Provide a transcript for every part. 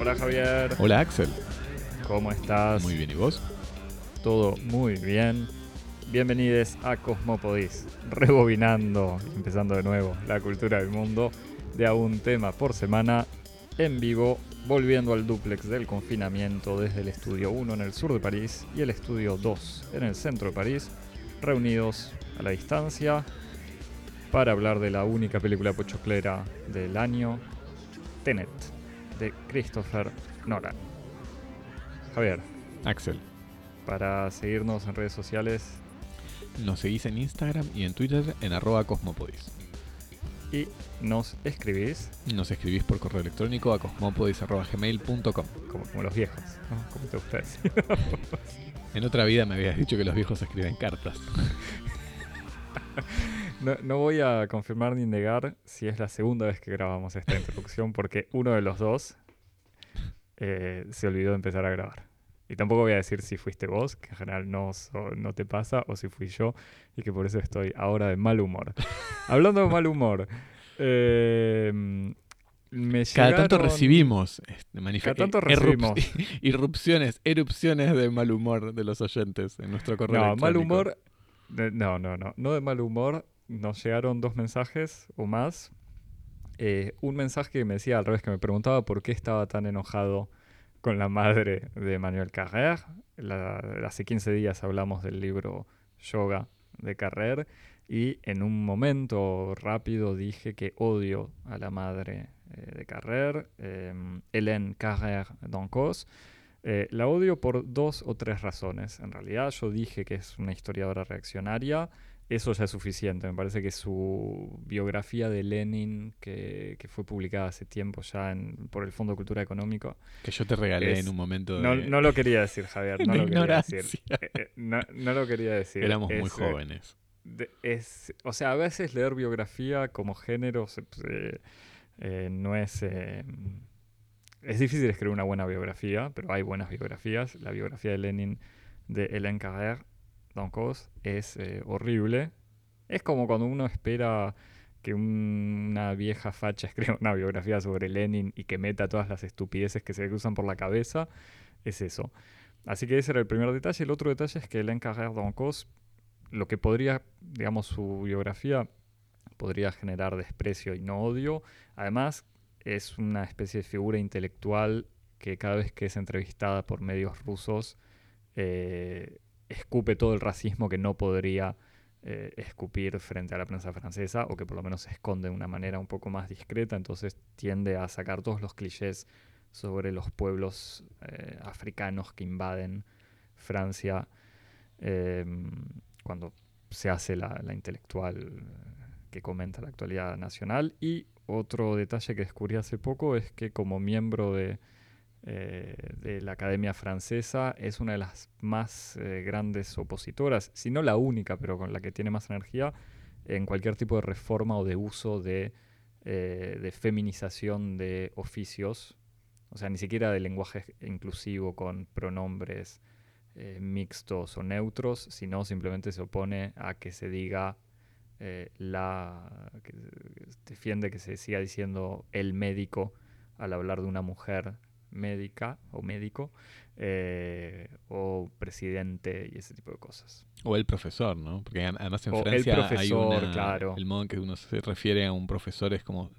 Hola Javier, Hola Axel. ¿cómo estás? Muy bien, ¿y vos? Todo muy bien. Bienvenidos a Cosmopodis, rebobinando, empezando de nuevo, la cultura del mundo, de a un tema por semana, en vivo, volviendo al duplex del confinamiento desde el estudio 1 en el sur de París y el estudio 2 en el centro de París, reunidos a la distancia para hablar de la única película pochoclera del año, Tenet, de Christopher Nolan. Javier, Axel. para seguirnos en redes sociales Nos seguís en Instagram y en Twitter en arroba cosmopodis. Y nos escribís Nos escribís por correo electrónico a cosmopodis.gmail.com. como, como los viejos, ¿no? Como te gusta decir. En otra vida me habías dicho que los viejos escriben cartas. No, no voy a confirmar ni negar si es la segunda vez que grabamos esta introducción porque uno de los dos eh, se olvidó de empezar a grabar. Y tampoco voy a decir si fuiste vos, que en general no, so- no te pasa, o si fui yo y que por eso estoy ahora de mal humor. Hablando de mal humor, eh, me Cada tanto llegaron- recibimos este, Cada tanto eh, recibimos. irrupciones, erupciones de mal humor de los oyentes en nuestro correo No, mal humor. de- No, no, no. No de mal humor. Nos llegaron dos mensajes o más. Eh, un mensaje que me decía al revés, que me preguntaba por qué estaba tan enojado con la madre de Manuel Carrer. La- hace 15 días hablamos del libro Yoga de Carrer. Y en un momento rápido dije que odio a la madre eh, de Carrer, em, Hélène Carrer d'Ancos. Eh, la odio por dos o tres razones. En realidad yo dije que es una historiadora reaccionaria. Eso ya es suficiente. Me parece que su biografía de Lenin, que, que fue publicada hace tiempo ya en- por el Fondo de Cultura Económico. Que yo te regalé Es- en un momento de... No, no lo quería decir, Javier. No de lo quería decir. Eh, eh, no, no lo quería decir. Éramos muy Es, eh, jóvenes. de- es, o sea, a veces leer biografía como género eh, no es... eh, es difícil escribir una buena biografía, pero hay buenas biografías. La biografía de Lenin de Hélène Carrère d'Ancos es eh, horrible. Es como cuando uno espera que un- una vieja facha escriba una biografía sobre Lenin y que meta todas las estupideces que se le cruzan por la cabeza. Es eso. Así que ese era el primer detalle. El otro detalle es que Hélène Carrère d'Ancos lo que podría, digamos, su biografía podría generar desprecio y no odio. Además, es una especie de figura intelectual que cada vez que es entrevistada por medios rusos eh, escupe todo el racismo que no podría eh, escupir frente a la prensa francesa o que por lo menos se esconde de una manera un poco más discreta. Entonces tiende a sacar todos los clichés sobre los pueblos eh, africanos que invaden Francia eh, cuando se hace la, la intelectual que comenta la actualidad nacional. Y otro detalle que descubrí hace poco es que como miembro de, eh, de la Academia Francesa es una de las más eh, grandes opositoras, si no la única, pero con la que tiene más energía en cualquier tipo de reforma o de uso de, eh, de feminización de oficios. O sea, ni siquiera de lenguaje inclusivo con pronombres mixtos o neutros, sino simplemente se opone a que se diga la. que defiende que se siga diciendo el médico al hablar de una mujer médica o médico eh, o presidente y ese tipo de cosas. O el profesor, ¿no? Porque además en O el Francia hay profesor, una, claro. el modo en que uno se refiere a un profesor es como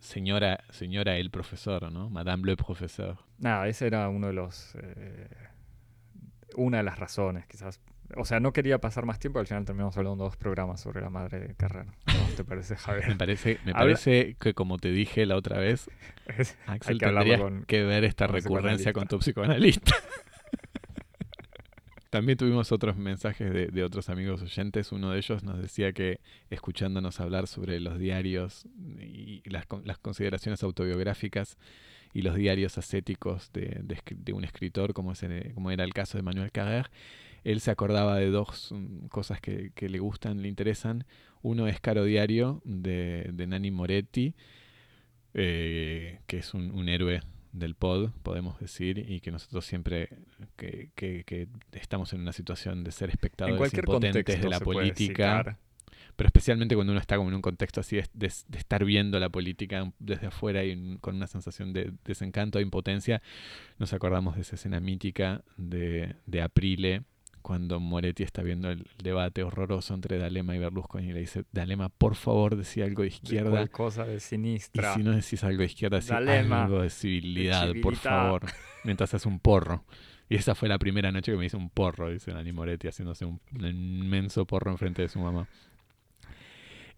señora, señora el profesor, ¿no? Madame le professeur. Nada, ese era uno de los. eh, una de las razones, quizás. O sea, no quería pasar más tiempo, al final terminamos hablando dos programas sobre la madre de Carrera. ¿Cómo te parece, Me Javier? parece, me Habla- parece que como te dije la otra vez, Es- Axel que hablarlo tendrías con- que ver esta con recurrencia con tu psicoanalista. También tuvimos otros mensajes de, de otros amigos oyentes. Uno de ellos nos decía que escuchándonos hablar sobre los diarios y las, las consideraciones autobiográficas y los diarios ascéticos de, de escri- de un escritor, como, es en- como era el caso de Manuel Carrer, él se acordaba de dos mm, cosas que, que le gustan, le interesan. Uno es Caro Diario, de, de Nani Moretti, eh, que es un, un héroe del pod, podemos decir, y que nosotros siempre que, que, que estamos en una situación de ser espectadores impotentes de la política, pero especialmente cuando uno está como en un contexto así de, de, de estar viendo la política desde afuera y con una sensación de desencanto, de impotencia, nos acordamos de esa escena mítica de, de Aprile cuando Moretti está viendo el debate horroroso entre Dalema y Berlusconi y le dice, Dalema, por favor, decía algo de izquierda. De cosa de sinistra. Y si no decís algo de izquierda, decís algo de civilidad, por favor. Mientras haces un porro. Y esa fue la primera noche que me hice un porro, dice Dani Moretti, haciéndose un, un inmenso porro enfrente de su mamá.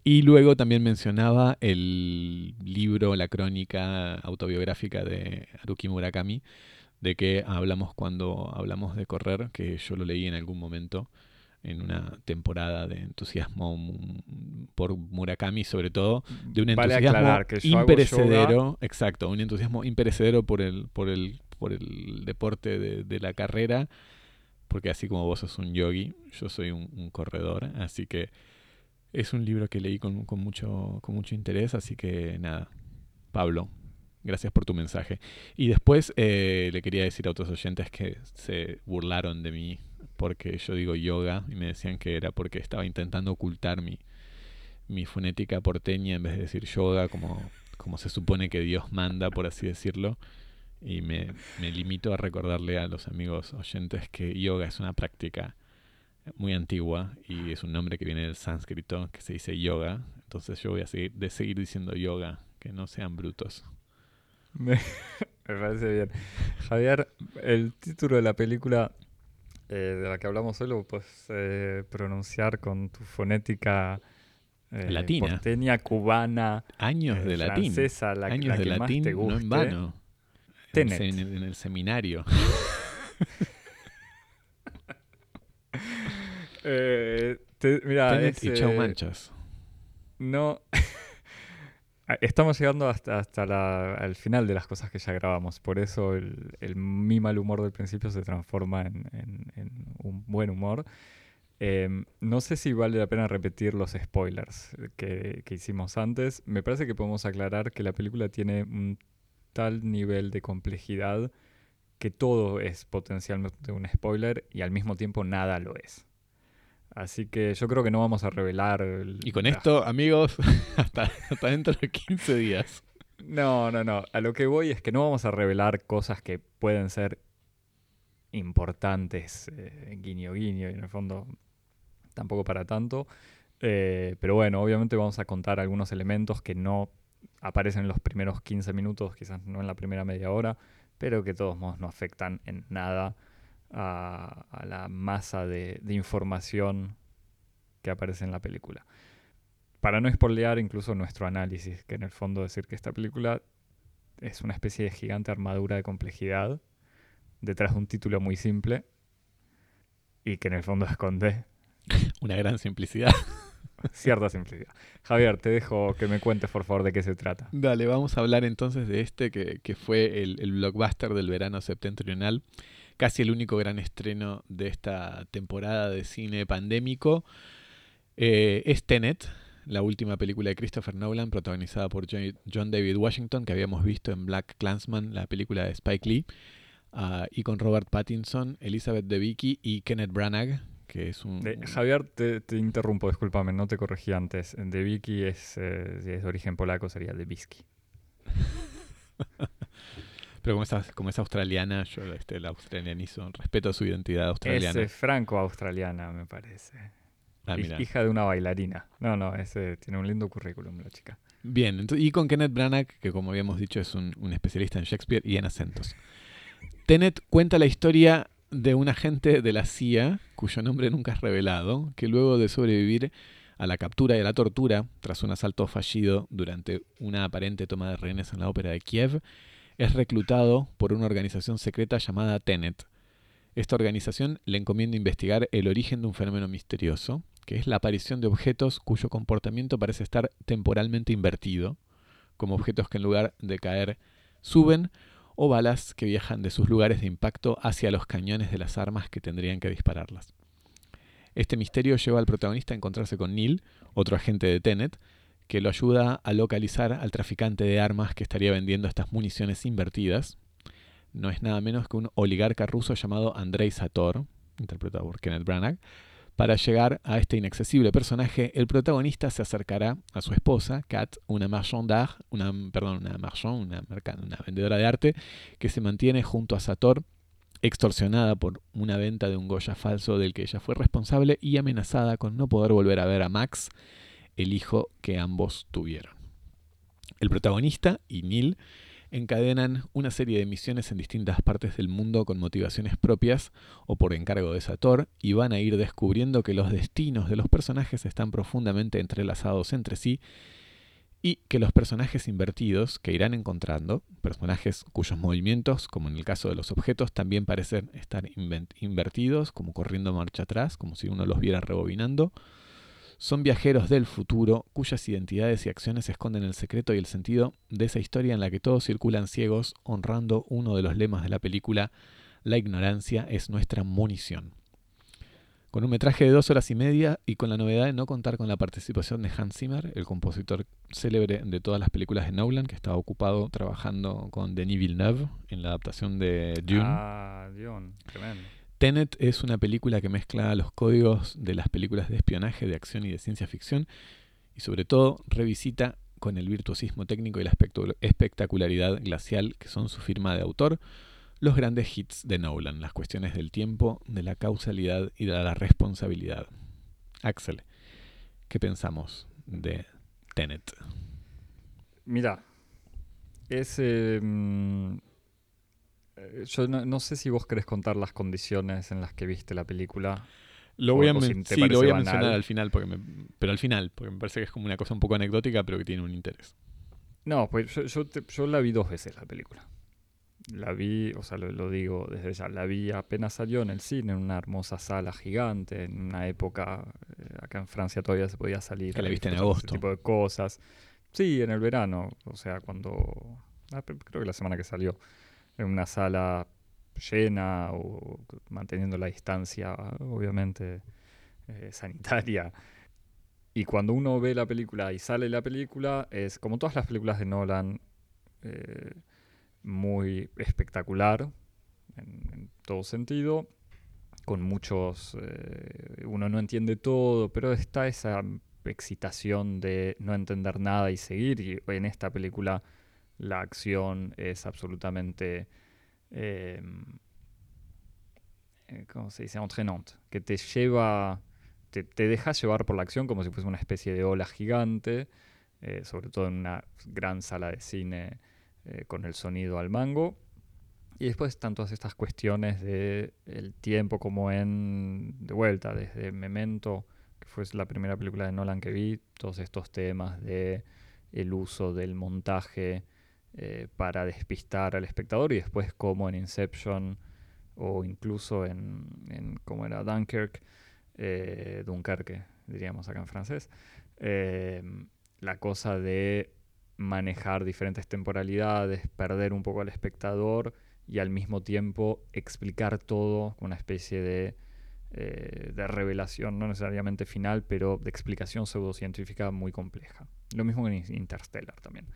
Y luego también mencionaba el libro, la crónica autobiográfica de Haruki Murakami, de que hablamos cuando hablamos de correr, que yo lo leí en algún momento en una temporada de entusiasmo por Murakami, sobre todo, de un entusiasmo imperecedero, exacto, un entusiasmo imperecedero por el, por el, por el deporte de, de, la carrera, porque así como vos sos un yogi, yo soy un, un corredor, así que es un libro que leí con, con, mucho, con mucho interés, así que nada, Pablo, Gracias por tu mensaje. Y después eh, le quería decir a otros oyentes que se burlaron de mí porque yo digo yoga y me decían que era porque estaba intentando ocultar mi, mi fonética porteña en vez de decir yoga como, como se supone que Dios manda, por así decirlo. Y me, me limito a recordarle a los amigos oyentes que yoga es una práctica muy antigua y es un nombre que viene del sánscrito que se dice yoga. Entonces yo voy a seguir, de seguir diciendo yoga, que no sean brutos. Me, parece bien. Javier, el título de la película eh, de la que hablamos hoy lo puedes eh, pronunciar con tu fonética eh, latina. porteña, cubana, años de latín. francesa, la, Años la de que latín, más te guste. no en vano. Tenet. En, en el seminario. Eh, te- mira, Tenet es, y Chau eh, Manchas. No. Estamos llegando hasta, hasta la- al final de las cosas que ya grabamos. Por eso el, mi mal humor del principio se transforma en un buen humor. Em, no sé si vale la pena repetir los spoilers que, que hicimos antes. Me parece que podemos aclarar que la película tiene un tal nivel de complejidad que todo es potencialmente un spoiler y al mismo tiempo nada lo es. Así que yo creo que no vamos a revelar. el- Y con esto, amigos, hasta, hasta dentro de 15 días. No, no, no. A lo que voy es que no vamos a revelar cosas que pueden ser importantes, eh, guiño guiño, y en el fondo tampoco para tanto. Eh, pero bueno, obviamente vamos a contar algunos elementos que no aparecen en los primeros 15 minutos, quizás no en la primera media hora, pero que de todos modos no afectan en nada a, la masa de, información que aparece en la película. Para no spoilear incluso nuestro análisis, que en el fondo decir que esta película es una especie de gigante armadura de complejidad detrás de un título muy simple y que en el fondo esconde Una gran simplicidad. cierta simplicidad. Javier, te dejo que me cuentes por favor de qué se trata. Dale, vamos a hablar entonces de este que, que fue el, blockbuster del verano septentrional. Casi el único gran estreno de esta temporada de cine pandémico. Eh, es Tenet, la última película de Christopher Nolan, protagonizada por Jo- John David Washington, que habíamos visto en Black Clansman, la película de Spike Lee, ah, y con Robert Pattinson, Elizabeth Debicki y Kenneth Branagh, que es un... De- Javier, te, te interrumpo, discúlpame, no te corregí antes. De Vicky es, eh, si es de origen polaco, sería de Bisky. Pero como es, como es australiana, yo este, la australianizo, respeto su identidad australiana. Es eh, franco-australiana, me parece. Ah, hija de una bailarina. No, no, ese tiene un lindo currículum la chica. Bien, y con Kenneth Branagh, que como habíamos dicho es un, un especialista en Shakespeare y en acentos. Tenet cuenta la historia de un agente de la CIA, cuyo nombre nunca es revelado, que luego de sobrevivir a la captura y a la tortura tras un asalto fallido durante una aparente toma de rehenes en la ópera de Kiev, es reclutado por una organización secreta llamada Tenet. Esta organización le encomienda investigar el origen de un fenómeno misterioso, que es la aparición de objetos cuyo comportamiento parece estar temporalmente invertido, como objetos que en lugar de caer suben, o balas que viajan de sus lugares de impacto hacia los cañones de las armas que tendrían que dispararlas. Este misterio lleva al protagonista a encontrarse con Neil, otro agente de Tenet, que lo ayuda a localizar al traficante de armas que estaría vendiendo estas municiones invertidas, no es nada menos que un oligarca ruso llamado Andrei Sator, interpretado por Kenneth Branagh. Para llegar a este inaccesible personaje, el protagonista se acercará a su esposa, Kat, una marchand d'art, una, perdón, una marchand, una, una vendedora de arte, que se mantiene junto a Sator, extorsionada por una venta de un Goya falso del que ella fue responsable y amenazada con no poder volver a ver a Max, el hijo que ambos tuvieron. El protagonista y Neil encadenan una serie de misiones en distintas partes del mundo con motivaciones propias o por encargo de Sator y van a ir descubriendo que los destinos de los personajes están profundamente entrelazados entre sí y que los personajes invertidos que irán encontrando, personajes cuyos movimientos, como en el caso de los objetos, también parecen estar invertidos, como corriendo marcha atrás, como si uno los viera rebobinando, son viajeros del futuro cuyas identidades y acciones esconden el secreto y el sentido de esa historia en la que todos circulan ciegos, honrando uno de los lemas de la película, La ignorancia es nuestra munición. Con un metraje de dos horas y media y con la novedad de no contar con la participación de Hans Zimmer, el compositor célebre de todas las películas de Nolan, que estaba ocupado trabajando con Denis Villeneuve en la adaptación de Dune. Ah, Dune, tremendo. Tenet es una película que mezcla los códigos de las películas de espionaje, de acción y de ciencia ficción y sobre todo revisita con el virtuosismo técnico y la espectacularidad glacial que son su firma de autor, los grandes hits de Nolan, las cuestiones del tiempo, de la causalidad y de la responsabilidad. Axel, ¿qué pensamos de Tenet? Mira, es em, yo no, sé si vos querés contar las condiciones en las que viste la película. Lo voy, a, sí, lo voy a mencionar al final, porque pero al final, porque me parece que es como una cosa un poco anecdótica, pero que tiene un interés. No, pues yo, yo, la vi dos veces la película. La vi, o sea, lo, digo desde ya, la vi apenas salió en el cine, en una hermosa sala gigante, en una época, eh, acá en Francia todavía se podía salir. Que la viste en agosto. Ese tipo de cosas. Sí, en el verano, o sea, cuando, ah, creo que la semana que salió en una sala llena o manteniendo la distancia, obviamente, eh, sanitaria. Y cuando uno ve la película y sale la película, es como todas las películas de Nolan, eh, muy espectacular en, todo sentido, con muchos... Eh, uno no entiende todo, pero está esa excitación de no entender nada y seguir. Y en esta película la acción es absolutamente, em, eh, ¿cómo se dice? Entrenante, que te lleva, te, deja llevar por la acción como si fuese una especie de ola gigante, eh, sobre todo en una gran sala de cine eh, con el sonido al mango. Y después están todas estas cuestiones de el tiempo como en, de vuelta, desde Memento, que fue la primera película de Nolan que vi, todos estos temas de el uso del montaje eh, para despistar al espectador y después como en Inception o incluso en, en como era Dunkirk, eh, Dunkerque, diríamos acá en francés, eh, la cosa de manejar diferentes temporalidades, perder un poco al espectador y al mismo tiempo explicar todo con una especie de, de revelación, no necesariamente final, pero de explicación pseudocientífica muy compleja. Lo mismo en Interstellar también.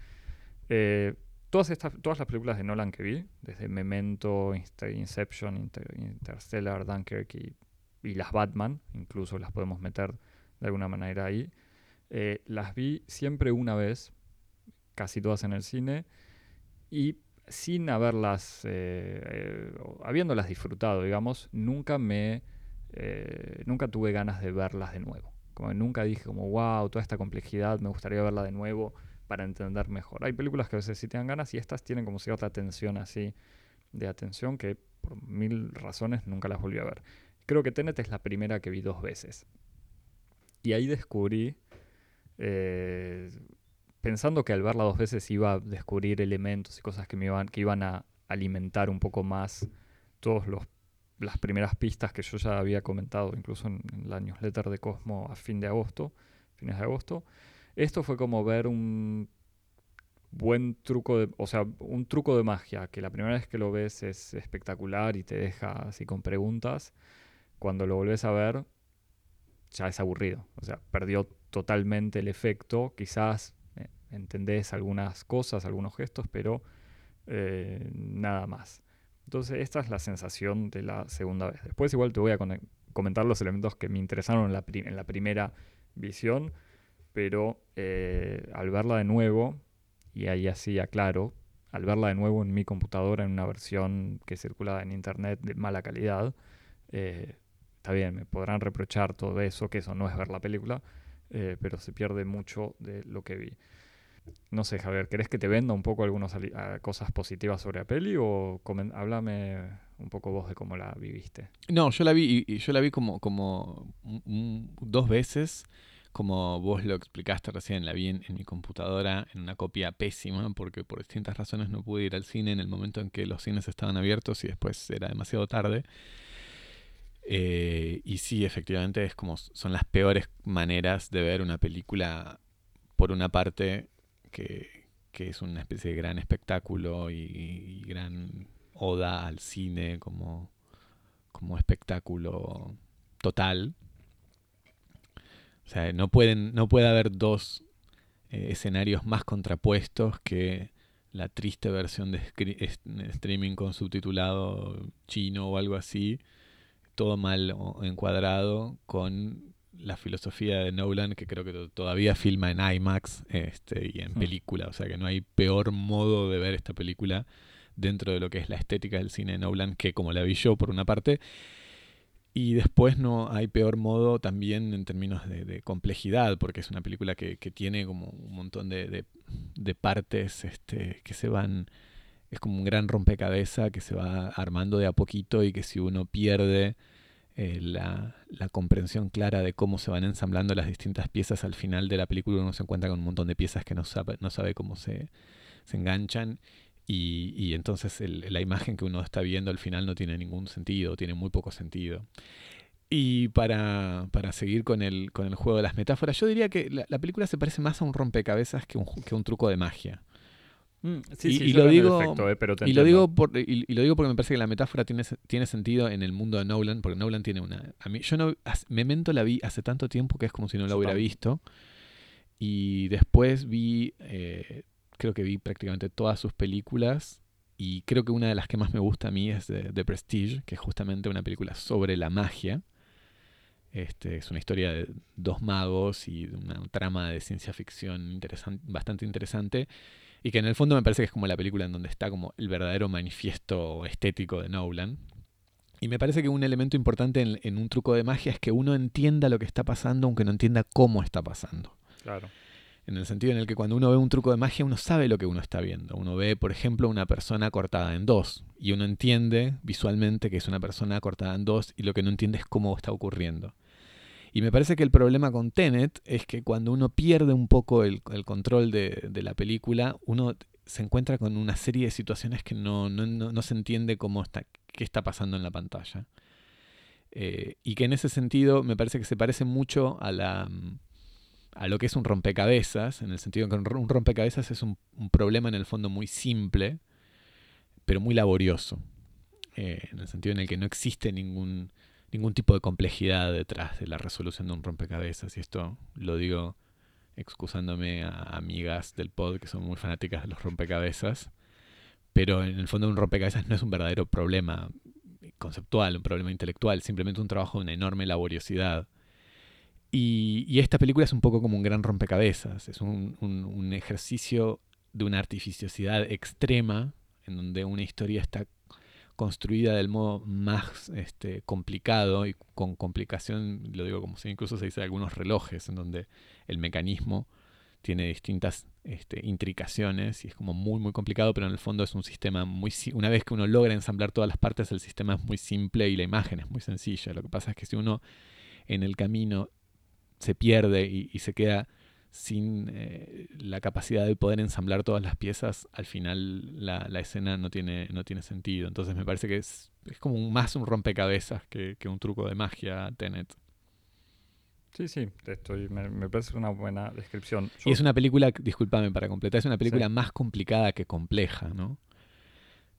Eh, todas, estas, todas las películas de Nolan que vi, desde Memento, Inception, Interstellar, Dunkirk y, y, las Batman, incluso las podemos meter de alguna manera ahí, eh, las vi siempre una vez, casi todas en el cine, y sin haberlas, eh, habiéndolas disfrutado, digamos, nunca me, nunca tuve ganas de verlas de nuevo. Como nunca dije como, wow, toda esta complejidad, me gustaría verla de nuevo para entender mejor. Hay películas que a veces sí te dan ganas y estas tienen como cierta tensión así de atención que por mil razones nunca las volví a ver. Creo que Tenet es la primera que vi dos veces. Y ahí descubrí, eh, pensando que al verla dos veces iba a descubrir elementos y cosas que, me iban, que iban a alimentar un poco más todas las primeras pistas que yo ya había comentado, incluso en, la newsletter de Cosmo a fin de agosto, fines de agosto. Esto fue como ver un buen truco de, o sea, un truco de magia, que la primera vez que lo ves es espectacular y te deja así con preguntas. Cuando lo volvés a ver, ya es aburrido. O sea, perdió totalmente el efecto. Quizás eh, entendés algunas cosas, algunos gestos, pero eh, nada más. Entonces, esta es la sensación de la segunda vez. Después, igual te voy a comentar los elementos que me interesaron en la, en la primera visión, pero eh, al verla de nuevo, y ahí así aclaro, al verla de nuevo en mi computadora en una versión que circula en internet de mala calidad, eh, está bien, me podrán reprochar todo eso, que eso no es ver la película, eh, pero se pierde mucho de lo que vi. No sé, Javier, ¿querés que te venda un poco algunas cosas positivas sobre la peli o háblame un poco vos de cómo la viviste? No, yo la vi yo la vi como, como dos veces, como vos lo explicaste recién, la vi en, mi computadora en una copia pésima porque por distintas razones no pude ir al cine en el momento en que los cines estaban abiertos y después era demasiado tarde. Eh, y sí, efectivamente es como son las peores maneras de ver una película por una parte que, es una especie de gran espectáculo y, gran oda al cine como, como espectáculo total. O sea, no, pueden, no puede haber dos eh, escenarios más contrapuestos que la triste versión de streaming con subtitulado chino o algo así, todo mal encuadrado, con la filosofía de Nolan, que creo que todavía filma en IMAX este, y en mm. película. O sea que no hay peor modo de ver esta película dentro de lo que es la estética del cine de Nolan que como la vi yo por una parte. Y después no hay peor modo también en términos de, complejidad, porque es una película que, tiene como un montón de, de, partes este, que se van, es como un gran rompecabezas que se va armando de a poquito y que si uno pierde eh, la, comprensión clara de cómo se van ensamblando las distintas piezas al final de la película, uno se encuentra con un montón de piezas que no sabe, no sabe cómo se, enganchan y, entonces la imagen que uno está viendo al final no tiene ningún sentido, tiene muy poco sentido. Y para, seguir con el, con el juego de las metáforas, yo diría que la, película se parece más a un rompecabezas que un, que un truco de magia. Mm, y, lo digo, eh, y lo digo y, lo digo porque me parece que la metáfora tiene, tiene sentido en el mundo de Nolan, porque Nolan tiene una. A mí, yo no, Memento la vi hace tanto tiempo que es como si no la hubiera visto. Y después vi, eh, creo que vi prácticamente todas sus películas. Y creo que una de las que más me gusta a mí es The, Prestige, que es justamente una película sobre la magia. Este, es una historia de dos magos y una trama de ciencia ficción bastante interesante. Y que en el fondo me parece que es como la película en donde está como el verdadero manifiesto estético de Nolan. Y me parece que un elemento importante en, un truco de magia es que uno entienda lo que está pasando aunque no entienda cómo está pasando. Claro. En el sentido en el que cuando uno ve un truco de magia uno sabe lo que uno está viendo. Uno ve, por ejemplo, una persona cortada en dos y uno entiende visualmente que es una persona cortada en dos y lo que no entiende es cómo está ocurriendo. Y me parece que el problema con Tenet es que cuando uno pierde un poco el, control de, la película, uno se encuentra con una serie de situaciones que no, se entiende cómo está, qué está pasando en la pantalla. Eh, y que en ese sentido me parece que se parece mucho a, la, a lo que es un rompecabezas, en el sentido que un rompecabezas es un, problema en el fondo muy simple, pero muy laborioso. Eh, en el sentido en el que no existe ningún ningún tipo de complejidad detrás de la resolución de un rompecabezas. Y esto lo digo excusándome a amigas del pod que son muy fanáticas de los rompecabezas. Pero en el fondo un rompecabezas no es un verdadero problema conceptual, un problema intelectual, simplemente un trabajo de una enorme laboriosidad. Y, esta película es un poco como un gran rompecabezas, es un, un ejercicio de una artificiosidad extrema, en donde una historia está construida del modo más este, complicado y con complicación, lo digo como si incluso se dice algunos relojes, en donde el mecanismo tiene distintas este, intricaciones y es como muy muy complicado, pero en el fondo es un sistema muy... Una vez que uno logra ensamblar todas las partes, el sistema es muy simple y la imagen es muy sencilla. Lo que pasa es que si uno en el camino se pierde y se queda sin eh, la capacidad de poder ensamblar todas las piezas, al final la, escena no tiene, no tiene sentido. Entonces me parece que es, es como más un rompecabezas que, un truco de magia Tenet. Sí, sí, estoy, me, parece una buena descripción. Y es una película, discúlpame para completar, es una película más complicada que compleja, ¿no?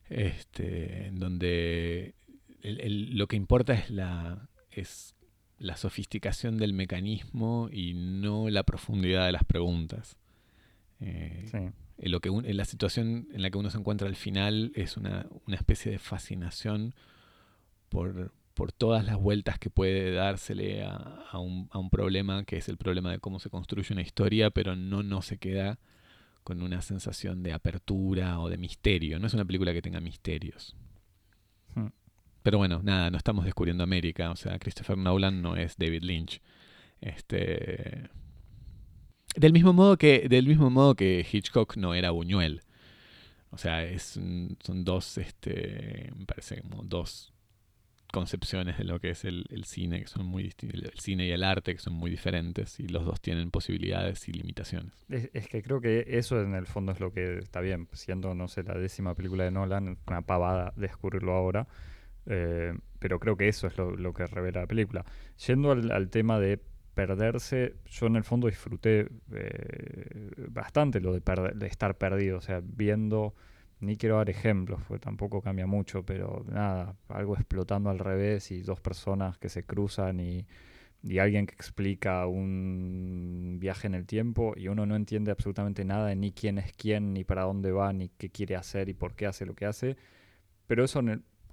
Este, en donde lo que importa es la es la sofisticación del mecanismo y no la profundidad de las preguntas. Eh, lo que la situación en la que uno se encuentra al final es una, especie de fascinación por, por, todas las vueltas que puede dársele a, un, a, un, problema, que es el problema de cómo se construye una historia, pero no, no se queda con una sensación de apertura o de misterio. No es una película que tenga misterios. Pero bueno, nada, no estamos descubriendo América. O sea, Christopher Nolan no es David Lynch. Este. Del mismo modo que, del mismo modo que Hitchcock no era Buñuel. O sea, es, son dos, este, me parece como dos concepciones de lo que es el, cine, que son muy distintos, el cine y el arte, que son muy diferentes, y los dos tienen posibilidades y limitaciones. Es, que creo que eso en el fondo es lo que está bien, siendo, no sé, la décima película de Nolan, una pavada descubrirlo ahora, eh, pero creo que eso es lo, que revela la película. Yendo al tema de perderse, yo en el fondo disfruté eh, bastante lo de, estar perdido, o sea, viendo, ni quiero dar ejemplos, porque tampoco cambia mucho, pero nada, algo explotando al revés y dos personas que se cruzan y, y alguien que explica un viaje en el tiempo y uno no entiende absolutamente nada de ni quién es quién, ni para dónde va, ni qué quiere hacer y por qué hace lo que hace, pero eso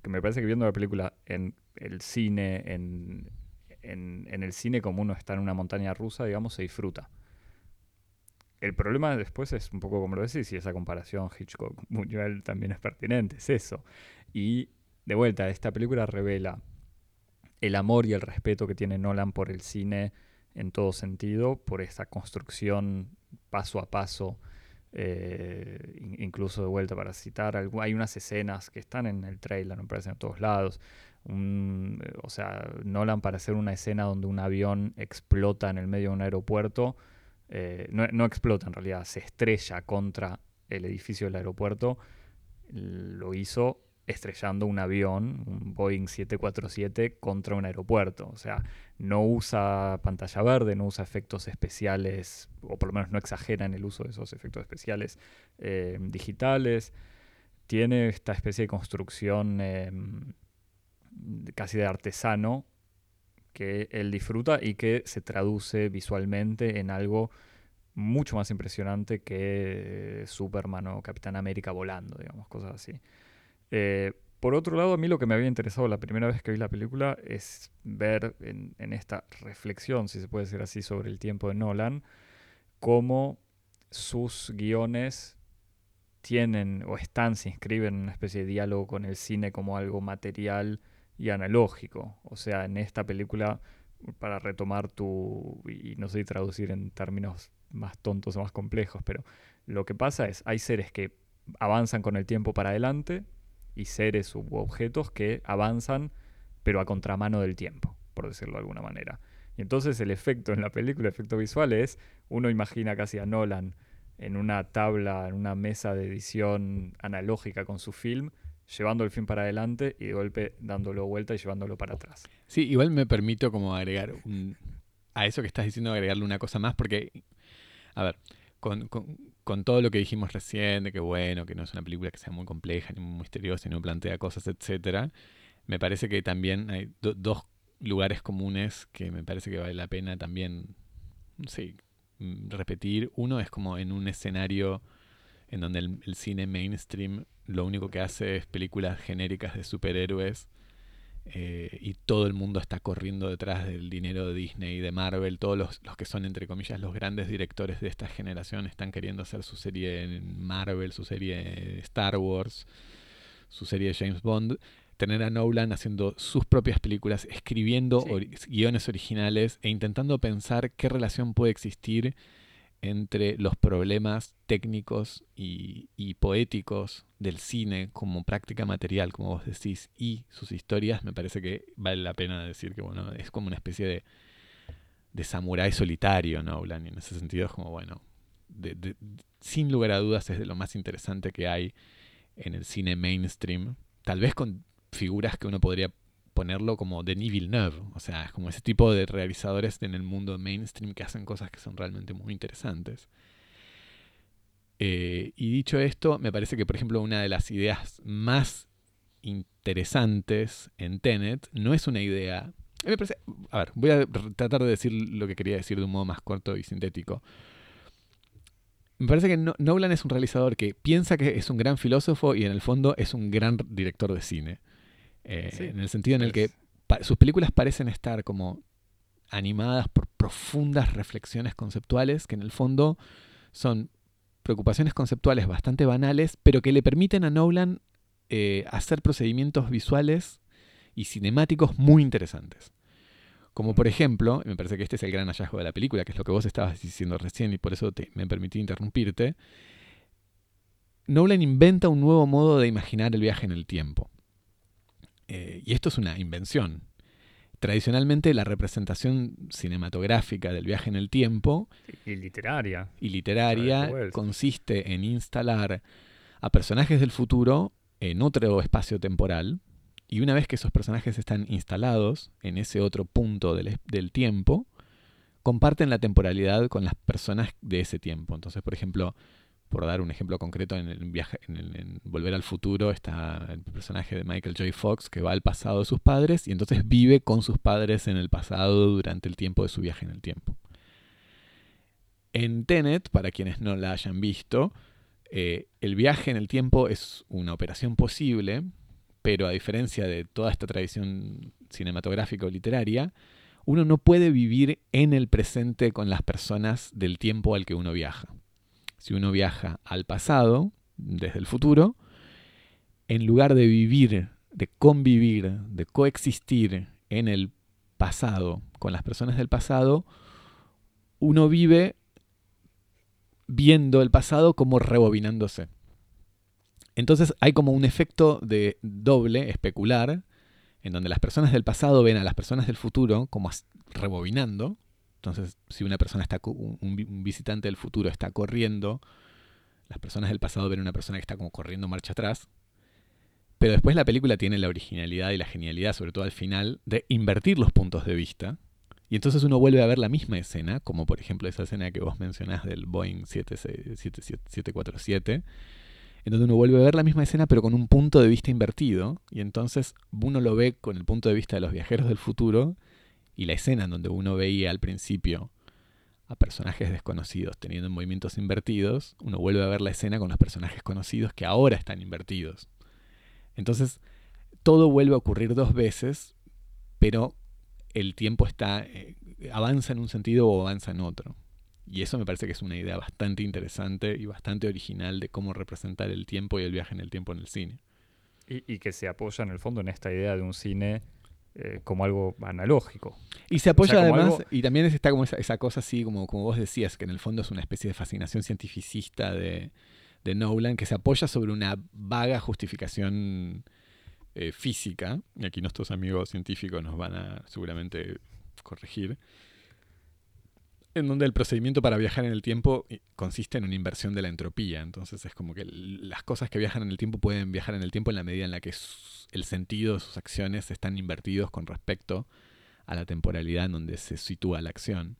que me parece que viendo la película en el cine, en, en, el cine como uno está en una montaña rusa, digamos, se disfruta. El problema después es un poco como lo decís, y esa comparación Hitchcock-Buñuel también es pertinente, es eso. Y de vuelta, esta película revela el amor y el respeto que tiene Nolan por el cine en todo sentido, por esa construcción paso a paso, eh, incluso de vuelta para citar, hay unas escenas que están en el trailer, me parecen a todos lados, o sea, Nolan para hacer una escena donde un avión explota en el medio de un aeropuerto, eh, no, explota en realidad, se estrella contra el edificio del aeropuerto, lo hizo estrellando un avión, un Boeing 747, contra un aeropuerto. O sea, no usa pantalla verde, no usa efectos especiales, o por lo menos no exagera en el uso de esos efectos especiales eh, digitales. Tiene esta especie de construcción em, casi de artesano que él disfruta y que se traduce visualmente en algo mucho más impresionante que Superman o Capitán América volando, digamos, cosas así. Eh, por otro lado, a mí lo que me había interesado la primera vez que vi la película es ver en, esta reflexión, si se puede decir así, sobre el tiempo de Nolan, cómo sus guiones tienen o están, se inscriben en una especie de diálogo con el cine como algo material y analógico. O sea, en esta película, para retomar tu, y no sé traducir en términos más tontos o más complejos, pero lo que pasa es, hay seres que avanzan con el tiempo para adelante y seres u objetos que avanzan pero a contramano del tiempo, por decirlo de alguna manera. Y entonces el efecto en la película, el efecto visual es, uno imagina casi a Nolan en una tabla, en una mesa de edición analógica con su film, llevando el film para adelante y de golpe dándolo vuelta y llevándolo para atrás. Sí, igual me permito como agregar a eso que estás diciendo, agregarle una cosa más, porque, a ver, con, todo lo que dijimos recién, de que bueno, que no es una película que sea muy compleja, ni muy misteriosa, ni no plantea cosas, etcétera, me parece que también hay dos lugares comunes que me parece que vale la pena también, sí, mm, repetir. Uno es como en un escenario en donde el cine mainstream lo único que hace es películas genéricas de superhéroes eh, y todo el mundo está corriendo detrás del dinero de Disney y de Marvel. Todos los, que son, entre comillas, los grandes directores de esta generación están queriendo hacer su serie en Marvel, su serie Star Wars, su serie de James Bond. Tener a Nolan haciendo sus propias películas, escribiendo guiones originales e intentando pensar qué relación puede existir entre los problemas técnicos y, poéticos del cine como práctica material, como vos decís, y sus historias, me parece que vale la pena decir que bueno, es como una especie de, de samurái solitario, ¿no? Y en ese sentido es como, bueno, sin lugar a dudas es de lo más interesante que hay en el cine mainstream, tal vez con figuras que uno podría ponerlo como Denis Villeneuve. O sea, es como ese tipo de realizadores en el mundo mainstream que hacen cosas que son realmente muy interesantes. Eh, y dicho esto, me parece que, por ejemplo, una de las ideas más interesantes en Tenet no es una idea. Me parece, a ver, voy a tratar de decir lo que quería decir de un modo más corto y sintético. me parece que Nolan es un realizador que piensa que es un gran filósofo y en el fondo es un gran director de cine. Eh, en el sentido en el que sus películas parecen estar como animadas por profundas reflexiones conceptuales que en el fondo son preocupaciones conceptuales bastante banales, pero que le permiten a Nolan eh, hacer procedimientos visuales y cinemáticos muy interesantes. Como por ejemplo, me parece que este es el gran hallazgo de la película, que es lo que vos estabas diciendo recién y por eso me permití interrumpirte. Nolan inventa un nuevo modo de imaginar el viaje en el tiempo. Eh, y esto es una invención. Tradicionalmente la representación cinematográfica del viaje en el tiempo y literaria, y literaria consiste en instalar a personajes del futuro en otro espacio temporal, y una vez que esos personajes están instalados en ese otro punto del, tiempo, comparten la temporalidad con las personas de ese tiempo. Entonces, por ejemplo, por dar un ejemplo concreto, en, el viaje, en, Volver al Futuro está el personaje de Michael J. Fox que va al pasado de sus padres y entonces vive con sus padres en el pasado durante el tiempo de su viaje en el tiempo. En Tenet, para quienes no la hayan visto, eh, el viaje en el tiempo es una operación posible pero a diferencia de toda esta tradición cinematográfica o literaria, uno no puede vivir en el presente con las personas del tiempo al que uno viaja. Si uno viaja al pasado, desde el futuro, en lugar de vivir, de convivir, de coexistir en el pasado con las personas del pasado, uno vive viendo el pasado como rebobinándose. Entonces hay como un efecto de doble, especular, en donde las personas del pasado ven a las personas del futuro como rebobinando. Entonces, si una persona está, un visitante del futuro está corriendo, las personas del pasado ven a una persona que está como corriendo marcha atrás. Pero después la película tiene la originalidad y la genialidad, sobre todo al final, de invertir los puntos de vista. Y entonces uno vuelve a ver la misma escena, como por ejemplo esa escena que vos mencionás del Boeing 747 en donde uno vuelve a ver la misma escena pero con un punto de vista invertido, y entonces uno lo ve con el punto de vista de los viajeros del futuro, y la escena en donde uno veía al principio a personajes desconocidos teniendo movimientos invertidos, uno vuelve a ver la escena con los personajes conocidos que ahora están invertidos. Entonces, todo vuelve a ocurrir dos veces, pero el tiempo está eh, avanza en un sentido o avanza en otro. Y eso me parece que es una idea bastante interesante y bastante original de cómo representar el tiempo y el viaje en el tiempo en el cine. Y, que se apoya en el fondo en esta idea de un cine eh, como algo analógico. Y se apoya además, y también está como esa, cosa así, como, como vos decías, que en el fondo es una especie de fascinación cientificista de, de Nolan, que se apoya sobre una vaga justificación eh, física, y aquí nuestros amigos científicos nos van a seguramente corregir, en donde el procedimiento para viajar en el tiempo eh, consiste en una inversión de la entropía. Entonces es como que las cosas que viajan en el tiempo pueden viajar en el tiempo en la medida en la que el sentido de sus acciones están invertidos con respecto a la temporalidad en donde se sitúa la acción.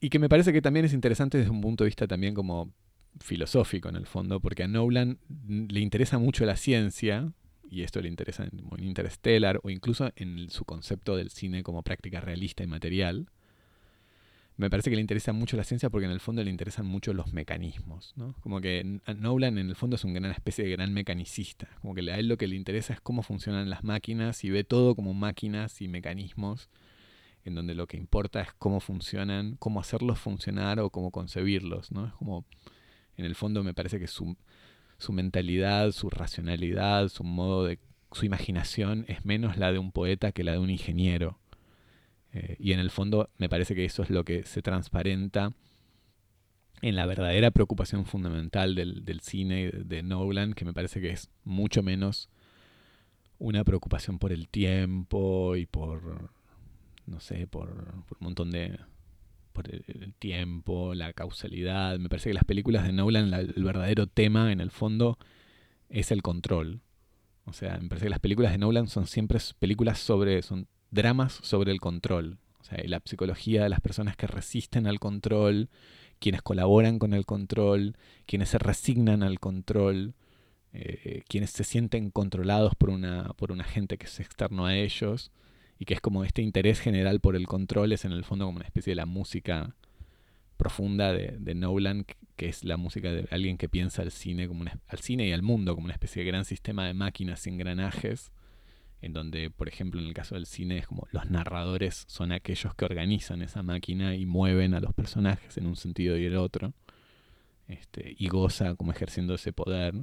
Y que me parece que también es interesante desde un punto de vista también como filosófico en el fondo, porque a Nolan le interesa mucho la ciencia, y esto le interesa en Interstellar, o incluso en su concepto del cine como práctica realista y material me parece que le interesa mucho la ciencia porque en el fondo le interesan mucho los mecanismos, ¿no? Como que Nolan en el fondo es una especie de gran mecanicista, como que a él lo que le interesa es cómo funcionan las máquinas y ve todo como máquinas y mecanismos, en donde lo que importa es cómo funcionan, cómo hacerlos funcionar o cómo concebirlos, ¿no? Es como, en el fondo me parece que su, su mentalidad, su racionalidad, su modo de, su imaginación es menos la de un poeta que la de un ingeniero. Eh, y en el fondo me parece que eso es lo que se transparenta en la verdadera preocupación fundamental del, del cine de Nolan, que me parece que es mucho menos una preocupación por el tiempo y por, no sé, por, un montón de... por el, tiempo, la causalidad. Me parece que las películas de Nolan, el verdadero tema en el fondo es el control. O sea, me parece que las películas de Nolan son siempre películas sobre, dramas sobre el control. O sea, la psicología de las personas que resisten al control, quienes colaboran con el control, quienes se resignan al control, eh, quienes se sienten controlados por una, por un agente que es externo a ellos, y que es como este interés general por el control, es en el fondo como una especie de la música profunda de, de, Nolan, que es la música de alguien que piensa al cine, como al cine y al mundo como una especie de gran sistema de máquinas y engranajes, en donde, por ejemplo, en el caso del cine es como los narradores son aquellos que organizan esa máquina y mueven a los personajes en un sentido y el otro, este, y goza como ejerciendo ese poder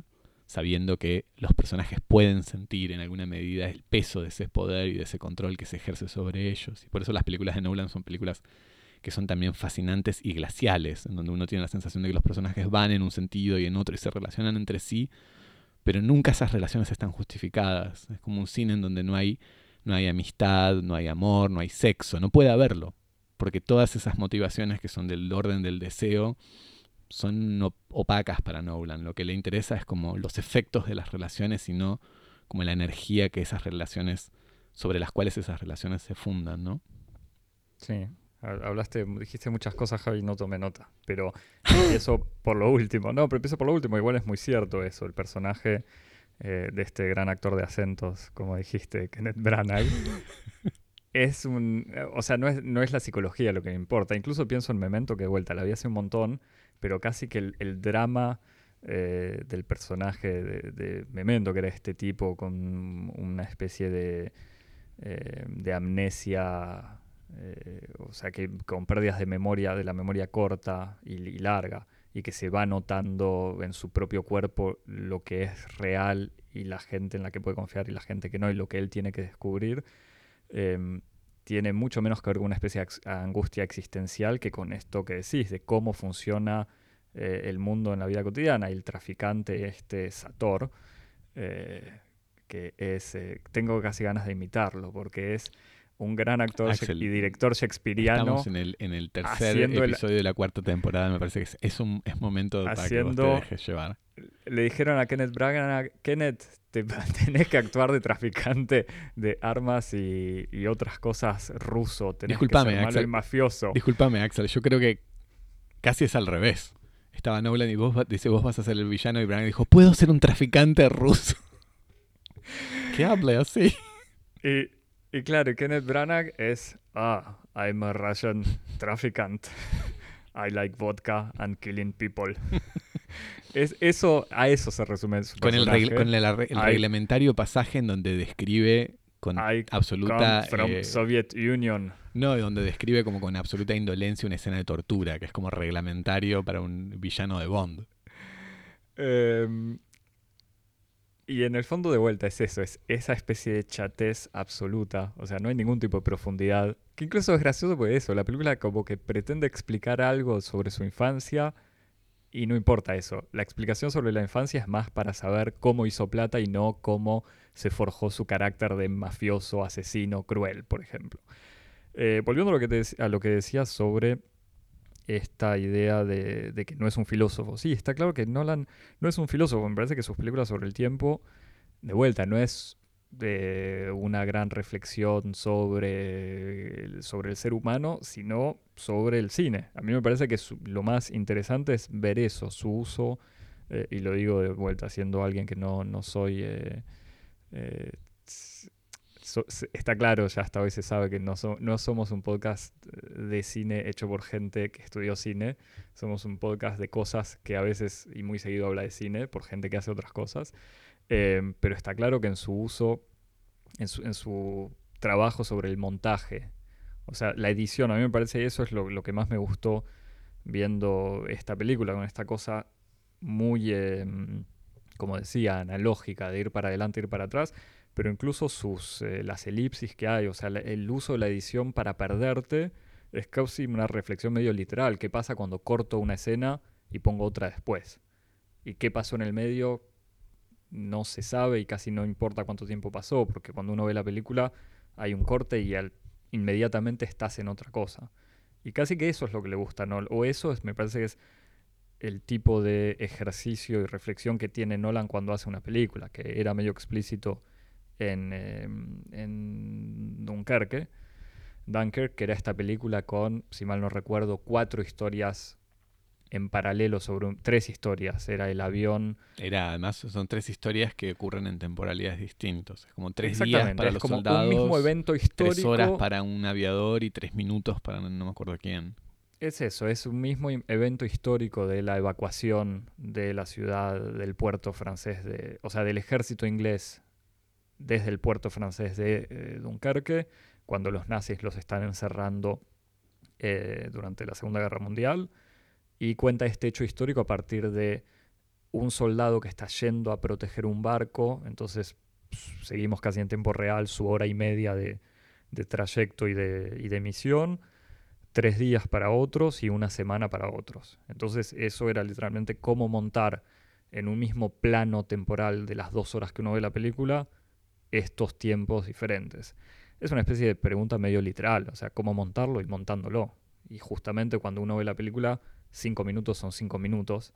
sabiendo que los personajes pueden sentir en alguna medida el peso de ese poder y de ese control que se ejerce sobre ellos. Y por eso las películas de Nolan son películas que son también fascinantes y glaciales, en donde uno tiene la sensación de que los personajes van en un sentido y en otro y se relacionan entre sí, pero nunca esas relaciones están justificadas. Es como un cine en donde no hay, no hay amistad, no hay amor, no hay sexo, no puede haberlo, porque todas esas motivaciones que son del orden del deseo, son opacas para Nolan. Lo que le interesa es como los efectos de las relaciones y no como la energía que esas relaciones, sobre las cuales esas relaciones se fundan, ¿no? Sí, hablaste, dijiste muchas cosas, Javi, no tomé nota. Pero eso por lo último. No, pero empiezo por lo último. Igual es muy cierto eso. El personaje eh, de este gran actor de acentos, como dijiste, Kenneth Branagh. es un. O sea, no es, no es la psicología lo que me importa. Incluso pienso en Memento, que de vuelta la vi hace un montón pero casi que el, drama eh, del personaje de, Memento, que era este tipo con una especie de, eh, de amnesia, eh, o sea, que con pérdidas de memoria, de la memoria corta y, larga, y que se va notando en su propio cuerpo lo que es real y la gente en la que puede confiar y la gente que no, y lo que él tiene que descubrir. Em, tiene mucho menos que ver con una especie de angustia existencial que con esto que decís, de cómo funciona eh, el mundo en la vida cotidiana. Y el traficante, este Sator, eh, que es, tengo casi ganas de imitarlo, porque es un gran actor y director shakespeariano. Estamos en el, en el tercer episodio de la cuarta temporada, me parece que es, un es momento para que vos te dejes llevar. Le dijeron a Kenneth Branagh, Kenneth, tenés que actuar de traficante de armas y, otras cosas ruso. Tenés Disculpame, que ser Axel. mafioso. Disculpame, Axel. Yo creo que casi es al revés. Estaba Nolan y vos dice vos vas a ser el villano y Branagh dijo puedo ser un traficante ruso. que hable así. Y, y claro, Kenneth Branagh es ah, I'm a Russian trafficant. I like vodka and killing people. es, eso, a eso se resume su Con, el, con el, reglamentario pasaje en donde describe con absoluta... From eh, Soviet Union. No, donde describe como con absoluta indolencia una escena de tortura, que es como reglamentario para un villano de Bond. Em, y en el fondo de vuelta es eso, es esa especie de chatez absoluta. O sea, no hay ningún tipo de profundidad. Que incluso es gracioso por eso. La película como que pretende explicar algo sobre su infancia y no importa eso. La explicación sobre la infancia es más para saber cómo hizo plata y no cómo se forjó su carácter de mafioso, asesino, cruel, por ejemplo. Eh, volviendo a lo, que a lo que decías sobre esta idea de, que no es un filósofo. Sí, está claro que Nolan no es un filósofo. Me parece que sus películas sobre el tiempo, de vuelta, no es de una gran reflexión sobre el, sobre el ser humano, sino sobre el cine. A mí me parece que lo más interesante es ver eso, su uso, eh, y lo digo de vuelta, siendo alguien que no, no soy... Eh, está claro, ya hasta hoy se sabe que no, no somos un podcast de cine hecho por gente que estudió cine, somos un podcast de cosas que a veces y muy seguido habla de cine por gente que hace otras cosas, em, pero está claro que en su uso, en su, trabajo sobre el montaje, o sea, la edición, a mí me parece eso es lo, que más me gustó viendo esta película, con esta cosa muy, em, como decía, analógica, de ir para adelante, ir para atrás, pero incluso sus, eh, las elipsis que hay, o sea, el uso de la edición para perderte, es casi una reflexión medio literal. ¿Qué pasa cuando corto una escena y pongo otra después? ¿Y qué pasó en el medio? No se sabe y casi no importa cuánto tiempo pasó, porque cuando uno ve la película hay un corte y inmediatamente estás en otra cosa. Y casi que eso es lo que le gusta, ¿no? O eso es, me parece que es el tipo de ejercicio y reflexión que tiene Nolan cuando hace una película, que era medio explícito en, em, en Dunkerque. Dunkirk, que era esta película con, si mal no recuerdo, cuatro historias en paralelo sobre tres historias. Era el avión. Era además son tres historias que ocurren en temporalidades distintas. Es como tres días para los soldados, un mismo evento histórico. Tres horas para un aviador y tres minutos para no me acuerdo quién. Es eso, es un mismo evento histórico de la evacuación de la ciudad, del puerto francés, de, o sea, del ejército inglés desde el puerto francés de eh, Dunkerque, cuando los nazis los están encerrando eh, durante la Segunda Guerra Mundial, y cuenta este hecho histórico a partir de un soldado que está yendo a proteger un barco, entonces seguimos casi en tiempo real su hora y media de, trayecto y de, y de misión tres días para otros y una semana para otros. Entonces eso era literalmente cómo montar en un mismo plano temporal de las dos horas que uno ve la película estos tiempos diferentes. Es una especie de pregunta medio literal, o sea, cómo montarlo y montándolo. Y justamente cuando uno ve la película, cinco minutos son cinco minutos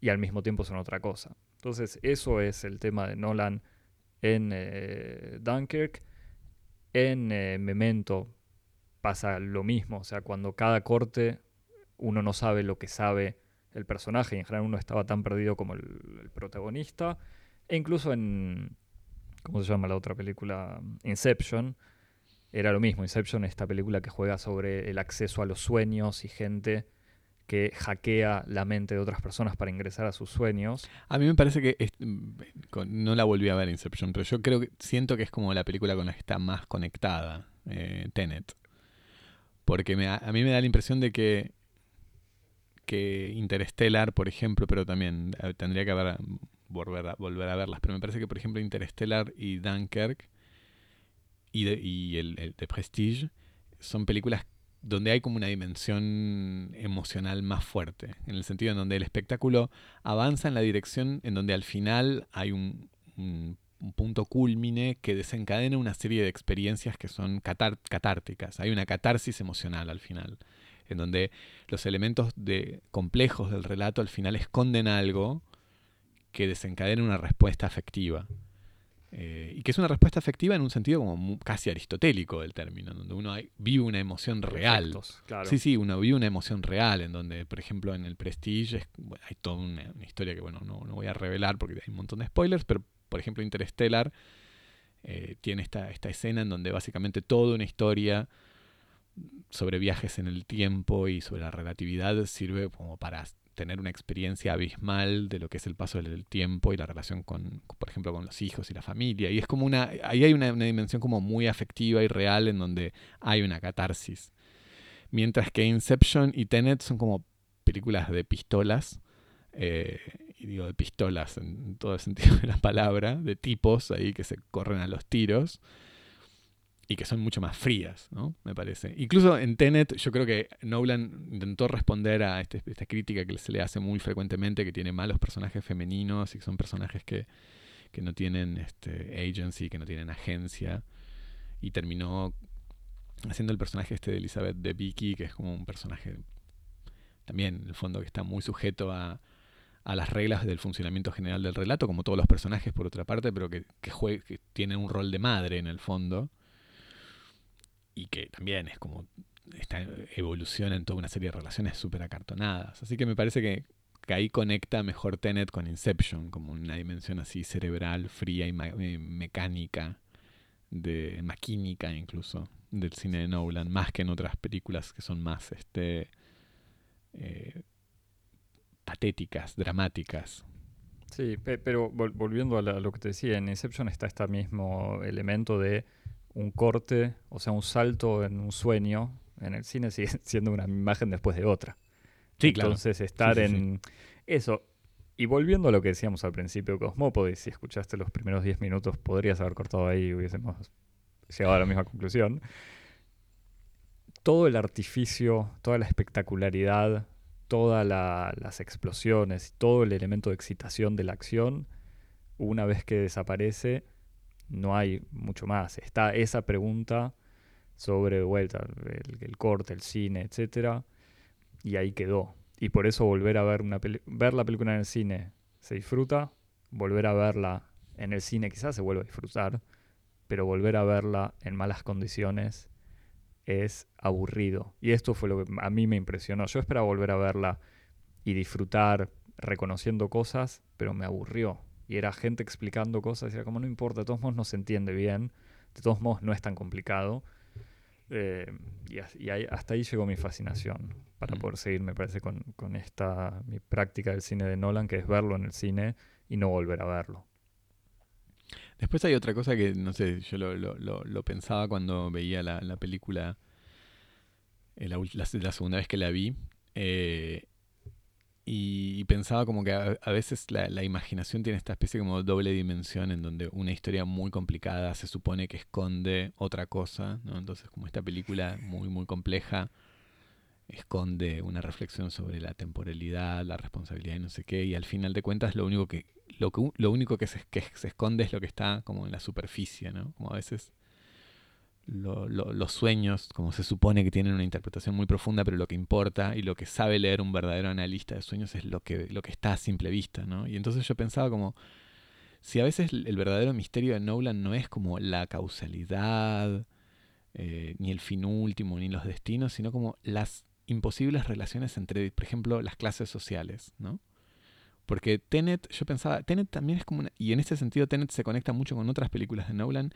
y al mismo tiempo son otra cosa. Entonces eso es el tema de Nolan en eh, Dunkirk. En eh, Memento pasa lo mismo, o sea, cuando cada corte uno no sabe lo que sabe el personaje y en general uno estaba tan perdido como el, protagonista. E incluso en, ¿cómo se llama la otra película? Inception. Era lo mismo, Inception, esta película que juega sobre el acceso a los sueños y gente que hackea la mente de otras personas para ingresar a sus sueños. A mí me parece que no la volví a ver Inception, pero yo creo que siento que es como la película con la que está más conectada, eh, Tenet. Porque a mí me da la impresión de que, que Interstellar, por ejemplo, pero también eh, tendría que haber, volver, a, volver a verlas, pero me parece que, por ejemplo, Interstellar y Dunkirk y, el, el de Prestige son películas donde hay como una dimensión emocional más fuerte, en el sentido en donde el espectáculo avanza en la dirección en donde al final hay un, un un punto culmine que desencadena una serie de experiencias que son catárticas. Hay una catarsis emocional al final, en donde los elementos de, complejos del relato al final esconden algo que desencadena una respuesta afectiva. Eh, y que es una respuesta afectiva en un sentido como casi aristotélico del término, donde uno vive una emoción real. Sí, sí, uno vive una emoción real, en donde, por ejemplo, en el Prestige hay toda una, historia que, bueno, no, no, voy a revelar porque hay un montón de spoilers, pero por ejemplo, Interstellar eh, tiene esta, esta escena en donde básicamente toda una historia sobre viajes en el tiempo y sobre la relatividad sirve como para tener una experiencia abismal de lo que es el paso del tiempo y la relación con, por ejemplo, con los hijos y la familia. Y es como una, ahí hay una, dimensión como muy afectiva y real en donde hay una catarsis. Mientras que Inception y Tenet son como películas de pistolas eh, y digo de pistolas en todo el sentido de la palabra, de tipos ahí que se corren a los tiros y que son mucho más frías, ¿no? Me parece. Incluso en Tenet, yo creo que Nolan intentó responder a este, esta crítica que se le hace muy frecuentemente, que tiene malos personajes femeninos y que son personajes que, que no tienen este, agency, que no tienen agencia, y terminó haciendo el personaje este de Elizabeth de Vicky, que es como un personaje también, en el fondo, que está muy sujeto a, a las reglas del funcionamiento general del relato, como todos los personajes por otra parte, pero que, que, tienen un rol de madre en el fondo. Y que también es como esta evolución en toda una serie de relaciones súper acartonadas. Así que me parece que, ahí conecta mejor Tenet con Inception, como una dimensión así cerebral, fría y mecánica, de maquínica incluso, del cine de Nolan, más que en otras películas que son más este eh, patéticas, dramáticas. Sí, pero volviendo a, lo que te decía, en Inception está este mismo elemento de un corte, o sea, un salto en un sueño. En el cine sigue siendo una imagen después de otra. Sí, Entonces, estar en eso. Y volviendo a lo que decíamos al principio Cosmópolis, si escuchaste los primeros 10 minutos, podrías haber cortado ahí y hubiésemos llegado a la misma conclusión. Todo el artificio, toda la espectacularidad, todas las explosiones, todo el elemento de excitación de la acción, una vez que desaparece, no hay mucho más. Está esa pregunta sobre vuelta, el, corte, el cine, etc. Y ahí quedó. Y por eso volver a ver, una ver la película en el cine se disfruta, volver a verla en el cine quizás se vuelva a disfrutar, pero volver a verla en malas condiciones es aburrido. Y esto fue lo que a mí me impresionó. Yo esperaba volver a verla y disfrutar reconociendo cosas, pero me aburrió. Y era gente explicando cosas y era como no importa, de todos modos no se entiende bien, de todos modos no es tan complicado. Eh, y, hasta ahí llegó mi fascinación para mm. poder seguir, me parece, con, con, esta mi práctica del cine de Nolan, que es verlo en el cine y no volver a verlo. Después hay otra cosa que, no sé, yo lo, lo, lo, pensaba cuando veía la, la película eh, la, la, la, segunda vez que la vi. Eh, y, pensaba como que a, veces la, la, imaginación tiene esta especie como doble dimensión en donde una historia muy complicada se supone que esconde otra cosa, ¿no? Entonces como esta película muy muy compleja esconde una reflexión sobre la temporalidad, la responsabilidad y no sé qué, y al final de cuentas lo único que lo, que, lo único que se, que se esconde es lo que está como en la superficie, ¿no? Como a veces los sueños, como se supone que tienen una interpretación muy profunda, pero lo que importa y lo que sabe leer un verdadero analista de sueños es lo que, lo que está a simple vista, ¿no? Y entonces yo pensaba como, si a veces el verdadero misterio de Nolan no es como la causalidad, eh, ni el fin último, ni los destinos, sino como las imposibles relaciones entre, por ejemplo, las clases sociales, ¿no? Porque Tenet, yo pensaba, Tenet también es como una, y en este sentido Tenet se conecta mucho con otras películas de Nolan,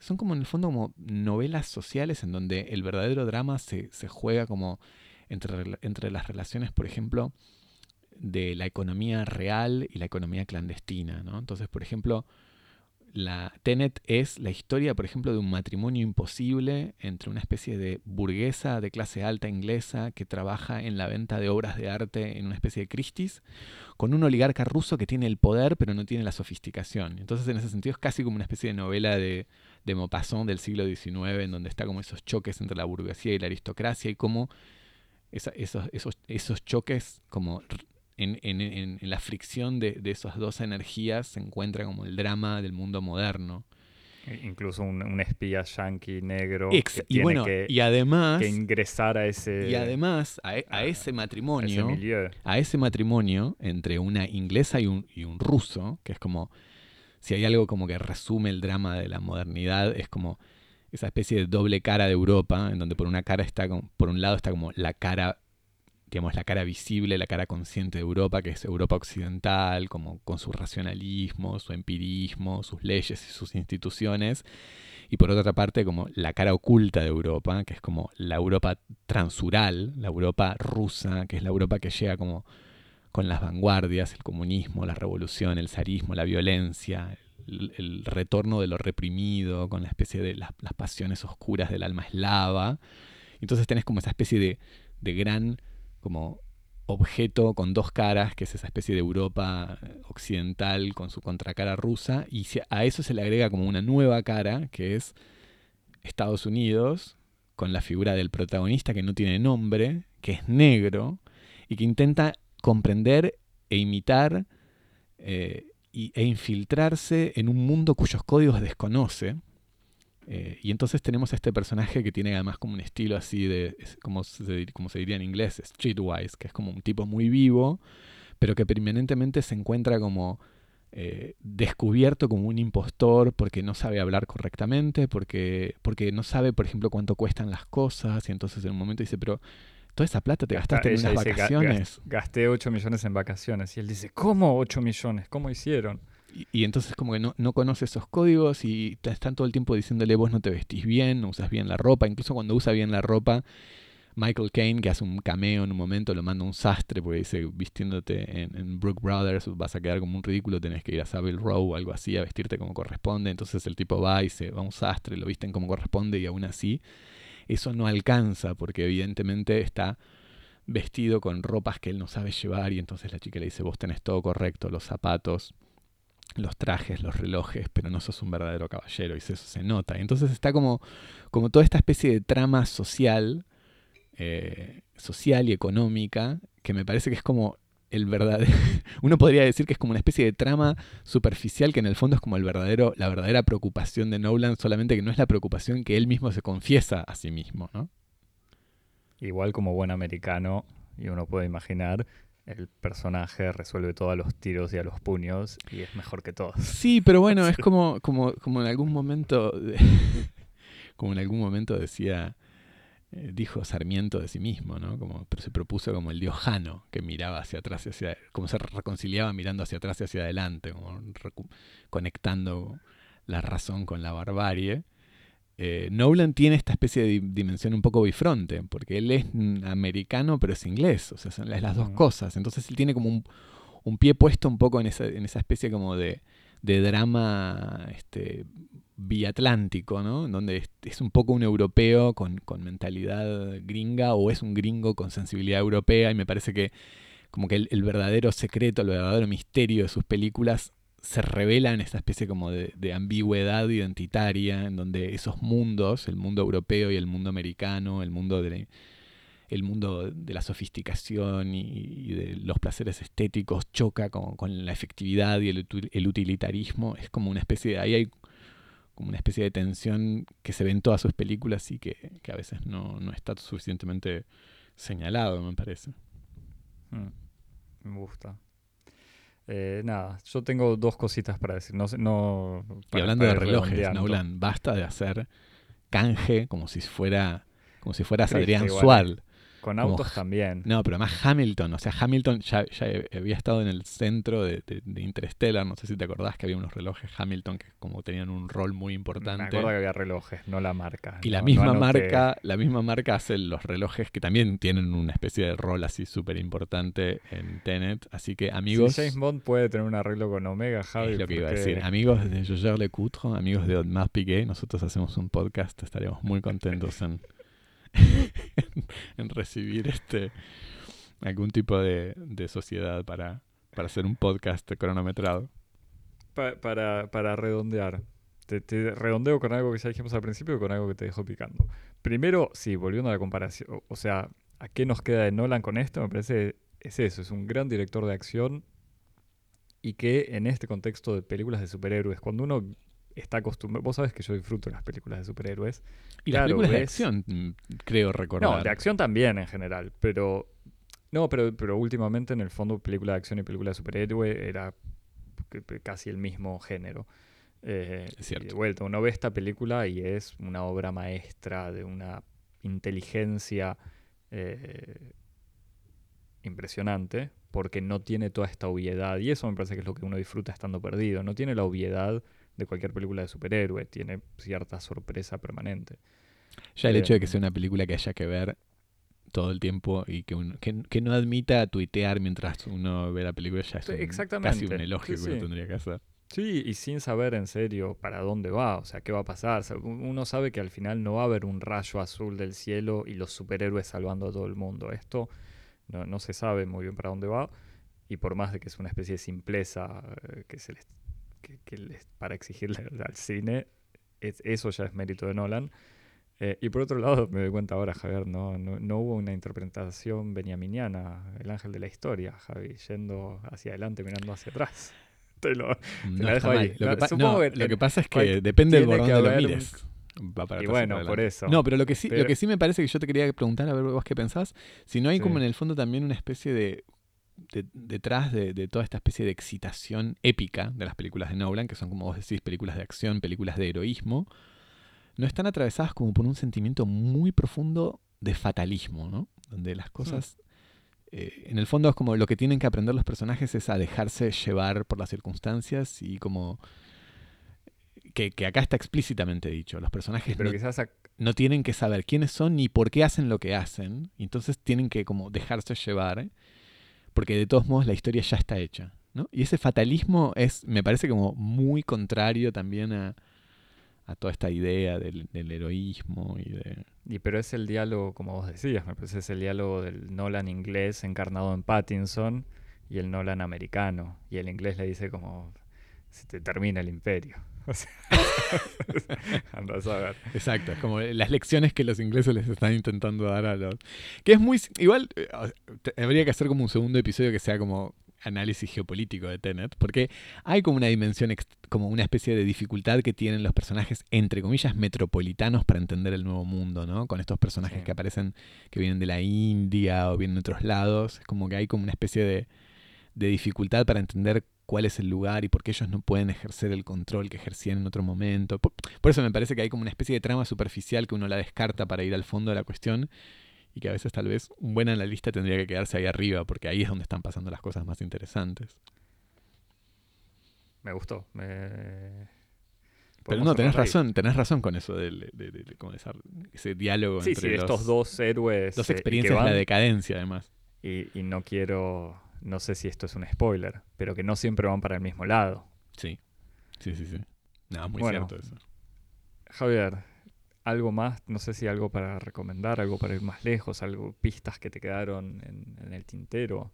son como en el fondo como novelas sociales en donde el verdadero drama se, se juega como entre, entre las relaciones, por ejemplo, de la economía real y la economía clandestina, ¿no? Entonces, por ejemplo, la Tenet es la historia, por ejemplo, de un matrimonio imposible entre una especie de burguesa de clase alta inglesa que trabaja en la venta de obras de arte en una especie de Christie's, con un oligarca ruso que tiene el poder pero no tiene la sofisticación. Entonces, en ese sentido, es casi como una especie de novela de, de Maupassant del siglo XIX, en donde está como esos choques entre la burguesía y la aristocracia y cómo esos, esos, esos choques como en, la fricción de, esas dos energías se encuentra como el drama del mundo moderno. E incluso un, espía yankee negro que y bueno, que, y además, ingresar a ese y además a, e, ese matrimonio a ese, matrimonio entre una inglesa y un, y un ruso que es como si hay algo como que resume el drama de la modernidad es como esa especie de doble cara de Europa en donde por una cara está por un lado está como la cara digamos, la cara visible, la cara consciente de Europa, que es Europa occidental, como con su racionalismo, su empirismo, sus leyes y sus instituciones. Y por otra parte, como la cara oculta de Europa, que es como la Europa transural, la Europa rusa, que es la Europa que llega como con las vanguardias, el comunismo, la revolución, el zarismo, la violencia, el, retorno de lo reprimido, con la especie de las, pasiones oscuras del alma eslava. Entonces tenés como esa especie de, de gran como objeto con dos caras, que es esa especie de Europa occidental con su contracara rusa, y a eso se le agrega como una nueva cara, que es Estados Unidos, con la figura del protagonista que no tiene nombre, que es negro, y que intenta comprender e imitar eh, e infiltrarse en un mundo cuyos códigos desconoce, eh, y entonces tenemos a este personaje que tiene además como un estilo así de, como se, como se diría en inglés, streetwise, que es como un tipo muy vivo, pero que permanentemente se encuentra como eh, descubierto como un impostor porque no sabe hablar correctamente, porque, porque no sabe, por ejemplo, cuánto cuestan las cosas, y entonces en un momento dice, pero toda esa plata te gastaste en unas vacaciones. Gasté 8 millones en vacaciones. Y él dice, ¿cómo 8 millones? ¿Cómo hicieron? Y, entonces como que no, no conoce esos códigos y te están todo el tiempo diciéndole vos no te vestís bien, no usas bien la ropa. Incluso cuando usa bien la ropa, Michael Caine, que hace un cameo en un momento, lo manda un sastre porque dice, vistiéndote en, Brook Brothers vas a quedar como un ridículo, tenés que ir a Savile Row o algo así, a vestirte como corresponde. Entonces el tipo va y se va a un sastre, lo visten como corresponde y aún así eso no alcanza porque evidentemente está vestido con ropas que él no sabe llevar y entonces la chica le dice, vos tenés todo correcto, los zapatos, los trajes, los relojes, pero no sos un verdadero caballero y eso se nota. Entonces está como, como toda esta especie de trama social, eh, social y económica, que me parece que es como el verdadero, uno podría decir que es como una especie de trama superficial que en el fondo es como el verdadero, la verdadera preocupación de Nolan, solamente que no es la preocupación que él mismo se confiesa a sí mismo, ¿no? Igual como buen americano, y uno puede imaginar, el personaje resuelve todos los tiros y a los puños y es mejor que todos. Sí, pero bueno, es como, como, como en algún momento, como en algún momento decía, eh, dijo Sarmiento de sí mismo, ¿no? Como, pero se propuso como el diojano que miraba hacia atrás y hacia, como se reconciliaba mirando hacia atrás y hacia adelante, como conectando la razón con la barbarie. Eh, Nolan tiene esta especie de dimensión un poco bifronte, porque él es americano pero es inglés, o sea, son las dos cosas. Entonces él tiene como un, pie puesto un poco en esa, en esa especie como de, de drama este, biatlántico, ¿no? Donde es, un poco un europeo con, con, mentalidad gringa o es un gringo con sensibilidad europea y me parece que como que el, verdadero secreto, el verdadero misterio de sus películas se revela en esta especie como de, ambigüedad identitaria, en donde esos mundos, el mundo europeo y el mundo americano, el mundo de, el mundo de la sofisticación y, de los placeres estéticos choca con, con la efectividad y el, el, utilitarismo. Es como una especie de... Ahí hay como una especie de tensión que se ve en todas sus películas y que, que a veces no, no, está suficientemente señalado, me parece. Mm, me gusta. Eh, nada, yo tengo dos cositas para decir. No, no, y hablando de relojes, Nolan, basta de hacer canje como si fuera como si fueras Adrián Suárez. Con autos también. No, pero además Hamilton, o sea, Hamilton ya, había estado en el centro de, Interstellar, no sé si te acordás que había unos relojes Hamilton que como tenían un rol muy importante. Me acuerdo que había relojes, no la marca. Y la misma marca, la misma marca hace los relojes que también tienen una especie de rol así súper importante en Tenet, así que amigos... James Bond puede tener un arreglo con Omega, Javi. Es lo que iba a decir. Amigos de Joger Le Coutre, amigos de Otmar Piguet, nosotros hacemos un podcast, estaremos muy contentos en en recibir este algún tipo de, sociedad para, para, hacer un podcast cronometrado. para, para redondear, te, redondeo con algo que ya dijimos al principio y con algo que te dejó picando. Primero, sí, volviendo a la comparación, o, sea, ¿a qué nos queda de Nolan con esto? Me parece es eso, es un gran director de acción y que en este contexto de películas de superhéroes, cuando uno está acostumbrado. Vos sabés que yo disfruto las películas de superhéroes. Y las películas de acción, creo recordar. No, de acción también en general, pero. No, pero, pero últimamente en el fondo película de acción y película de superhéroe era casi el mismo género. Eh, es cierto. de vuelta, uno ve esta película y es una obra maestra de una inteligencia eh, impresionante, porque no tiene toda esta obviedad. Y eso me parece que es lo que uno disfruta estando perdido. No tiene la obviedad de cualquier película de superhéroe, tiene cierta sorpresa permanente. Ya el hecho de que sea una película que haya que ver todo el tiempo y que, que, no admita tuitear mientras uno ve la película ya es casi un elogio que uno tendría que hacer. Sí, y sin saber en serio para dónde va, o sea, qué va a pasar. uno sabe que al final no va a haber un rayo azul del cielo y los superhéroes salvando a todo el mundo. Esto no, no se sabe muy bien para dónde va, y por más de que es una especie de simpleza eh, que se les que, para exigirle al cine, eso ya es mérito de Nolan. Eh, y por otro lado, me doy cuenta ahora, Javier, no, no, hubo una interpretación beniaminiana, el ángel de la historia, Javi, yendo hacia adelante, mirando hacia atrás. Te lo, dejo ahí. Lo, que, pasa es que depende del borde donde lo mires. y bueno, por eso. No, pero lo que sí, lo que sí me parece que yo te quería preguntar, a ver vos qué pensás, si no hay como en el fondo también una especie de detrás de, toda esta especie de excitación épica de las películas de Nolan, que son como vos decís, películas de acción, películas de heroísmo, no están atravesadas como por un sentimiento muy profundo de fatalismo, ¿no? Donde las cosas, eh, en el fondo es como lo que tienen que aprender los personajes es a dejarse llevar por las circunstancias y como... Que, acá está explícitamente dicho, los personajes Pero no, no, tienen que saber quiénes son ni por qué hacen lo que hacen, entonces tienen que como dejarse llevar porque de todos modos la historia ya está hecha. ¿no? Y ese fatalismo es, me parece como muy contrario también a, toda esta idea del, heroísmo y de... Y pero es el diálogo, como vos decías, me parece es el diálogo del Nolan inglés encarnado en Pattinson y el Nolan americano. Y el inglés le dice como, se te termina el imperio. O sea, a ver. Exacto, es como las lecciones que los ingleses les están intentando dar a los... Que es muy... Igual, eh, habría que hacer como un segundo episodio que sea como análisis geopolítico de Tenet, porque hay como una dimensión, como una especie de dificultad que tienen los personajes, entre comillas, metropolitanos para entender el nuevo mundo, ¿no? Con estos personajes que aparecen, que vienen de la India o vienen de otros lados, es como que hay como una especie de, de dificultad para entender cuál es el lugar y por qué ellos no pueden ejercer el control que ejercían en otro momento. Por, eso me parece que hay como una especie de trama superficial que uno la descarta para ir al fondo de la cuestión y que a veces tal vez un buen analista tendría que quedarse ahí arriba porque ahí es donde están pasando las cosas más interesantes. Me gustó. Me, Pero no, tenés razón, tenés razón con eso de, ese diálogo sí, entre sí, estos dos héroes. Dos eh, experiencias de la decadencia, además. Y, y, no quiero, no sé si esto es un spoiler, pero que no siempre van para el mismo lado. Sí, sí, sí, sí. No, muy cierto eso. Javier, algo más, no sé si algo para recomendar, algo para ir más lejos, algo, pistas que te quedaron en, el tintero.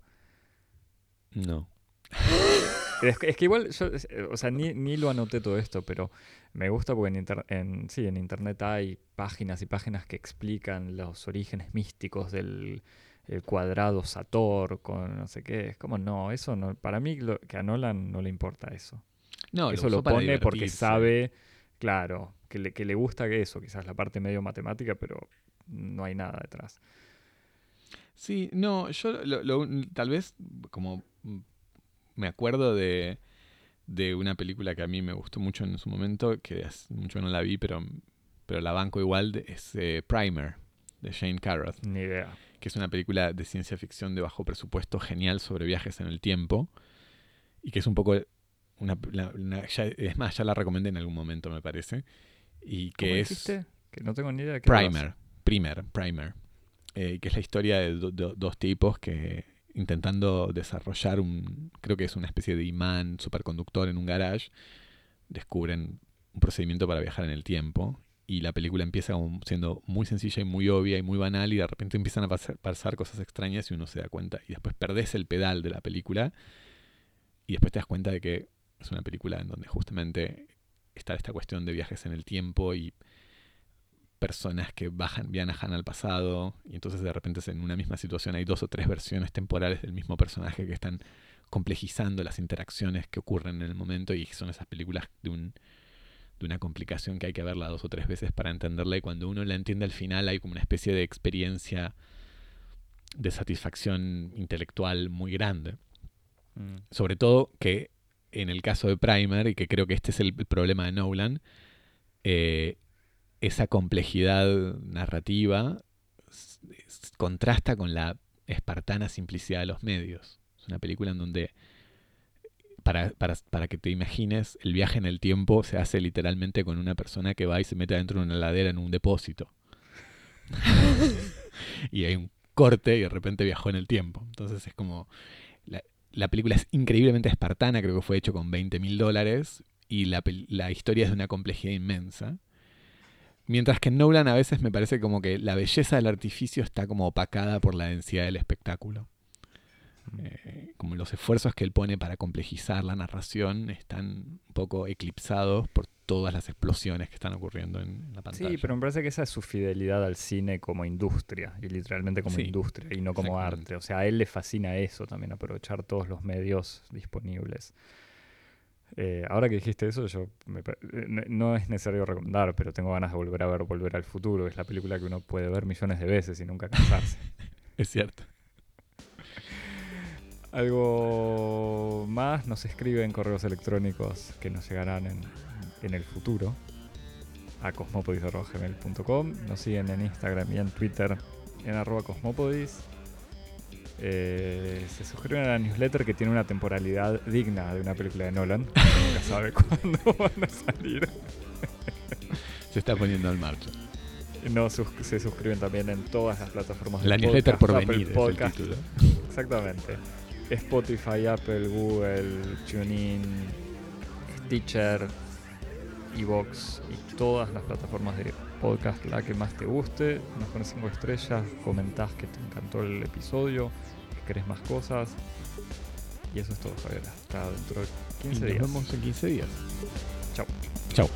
No. Es que, igual, yo, o sea, ni, lo anoté todo esto, pero me gusta porque en, sí, en internet hay páginas y páginas que explican los orígenes místicos del cuadrado Sator con no sé qué. Es como, no, eso no, para mí que a Nolan no le importa eso. No, eso lo, pone porque sabe, claro, que le, que le gusta que eso, quizás la parte medio matemática, pero no hay nada detrás. Sí, no, yo tal vez como me acuerdo de, de, una película que a mí me gustó mucho en su momento, que hace mucho no la vi, pero, pero la banco igual, es eh, Primer, de Shane Carruth. Ni idea. Que es una película de ciencia ficción de bajo presupuesto genial sobre viajes en el tiempo. Y que es un poco una, es más, ya la recomendé en algún momento, me parece. Y que es. Que no tengo ni idea de qué Primer. Primer, Primer. Eh, que es la historia de, dos tipos que intentando desarrollar un. Creo que es una especie de imán superconductor en un garage. Descubren un procedimiento para viajar en el tiempo. Y la película empieza siendo muy sencilla y muy obvia y muy banal. Y de repente empiezan a pasar, pasar cosas extrañas y uno se da cuenta. Y después perdés el pedal de la película. Y después te das cuenta de que es una película en donde justamente está esta cuestión de viajes en el tiempo y personas que bajan, viajan al pasado y entonces de repente en una misma situación hay dos o tres versiones temporales del mismo personaje que están complejizando las interacciones que ocurren en el momento y son esas películas de, un, de una complicación que hay que verla dos o tres veces para entenderla y cuando uno la entiende al final hay como una especie de experiencia de satisfacción intelectual muy grande. Mm. Sobre todo que en el caso de Primer, y que creo que este es el, problema de Nolan, eh, esa complejidad narrativa contrasta con la espartana simplicidad de los medios. Es una película en donde, para, para, que te imagines, el viaje en el tiempo se hace literalmente con una persona que va y se mete dentro de una ladera en un depósito. y hay un corte y de repente viajó en el tiempo. Entonces es como la película es increíblemente espartana, creo que fue hecho con 20 mil dólares, y la, historia es de una complejidad inmensa. Mientras que en Nolan a veces me parece como que la belleza del artificio está como opacada por la densidad del espectáculo. Eh, como los esfuerzos que él pone para complejizar la narración están un poco eclipsados por todas las explosiones que están ocurriendo en la pantalla. Sí, pero me parece que esa es su fidelidad al cine como industria, y literalmente como industria, y no como arte. O sea, a él le fascina eso también, aprovechar todos los medios disponibles. Eh, ahora que dijiste eso, yo eh, no es necesario recomendar, pero tengo ganas de volver a ver Volver al Futuro. Es la película que uno puede ver millones de veces y nunca cansarse. es cierto. Algo más nos escriben correos electrónicos que nos llegarán en en el futuro a cosmopodis.gmail.com. Nos siguen en Instagram y en Twitter en arroba cosmopodis. Eh, se suscriben a la newsletter que tiene una temporalidad digna de una película de Nolan. nunca sabe cuándo van a salir. se está poniendo en marcha. No, se suscriben también en todas las plataformas de La newsletter por venir podcast. Exactamente. Spotify, Apple, Google, TuneIn, Stitcher, Evox y todas las plataformas de podcast, la que más te guste. Nos pones 5 estrellas, comentás que te encantó el episodio, que querés más cosas. Y eso es todo, Javier. Hasta dentro de 15 días. Nos vemos en 15 días. Chao. Chao.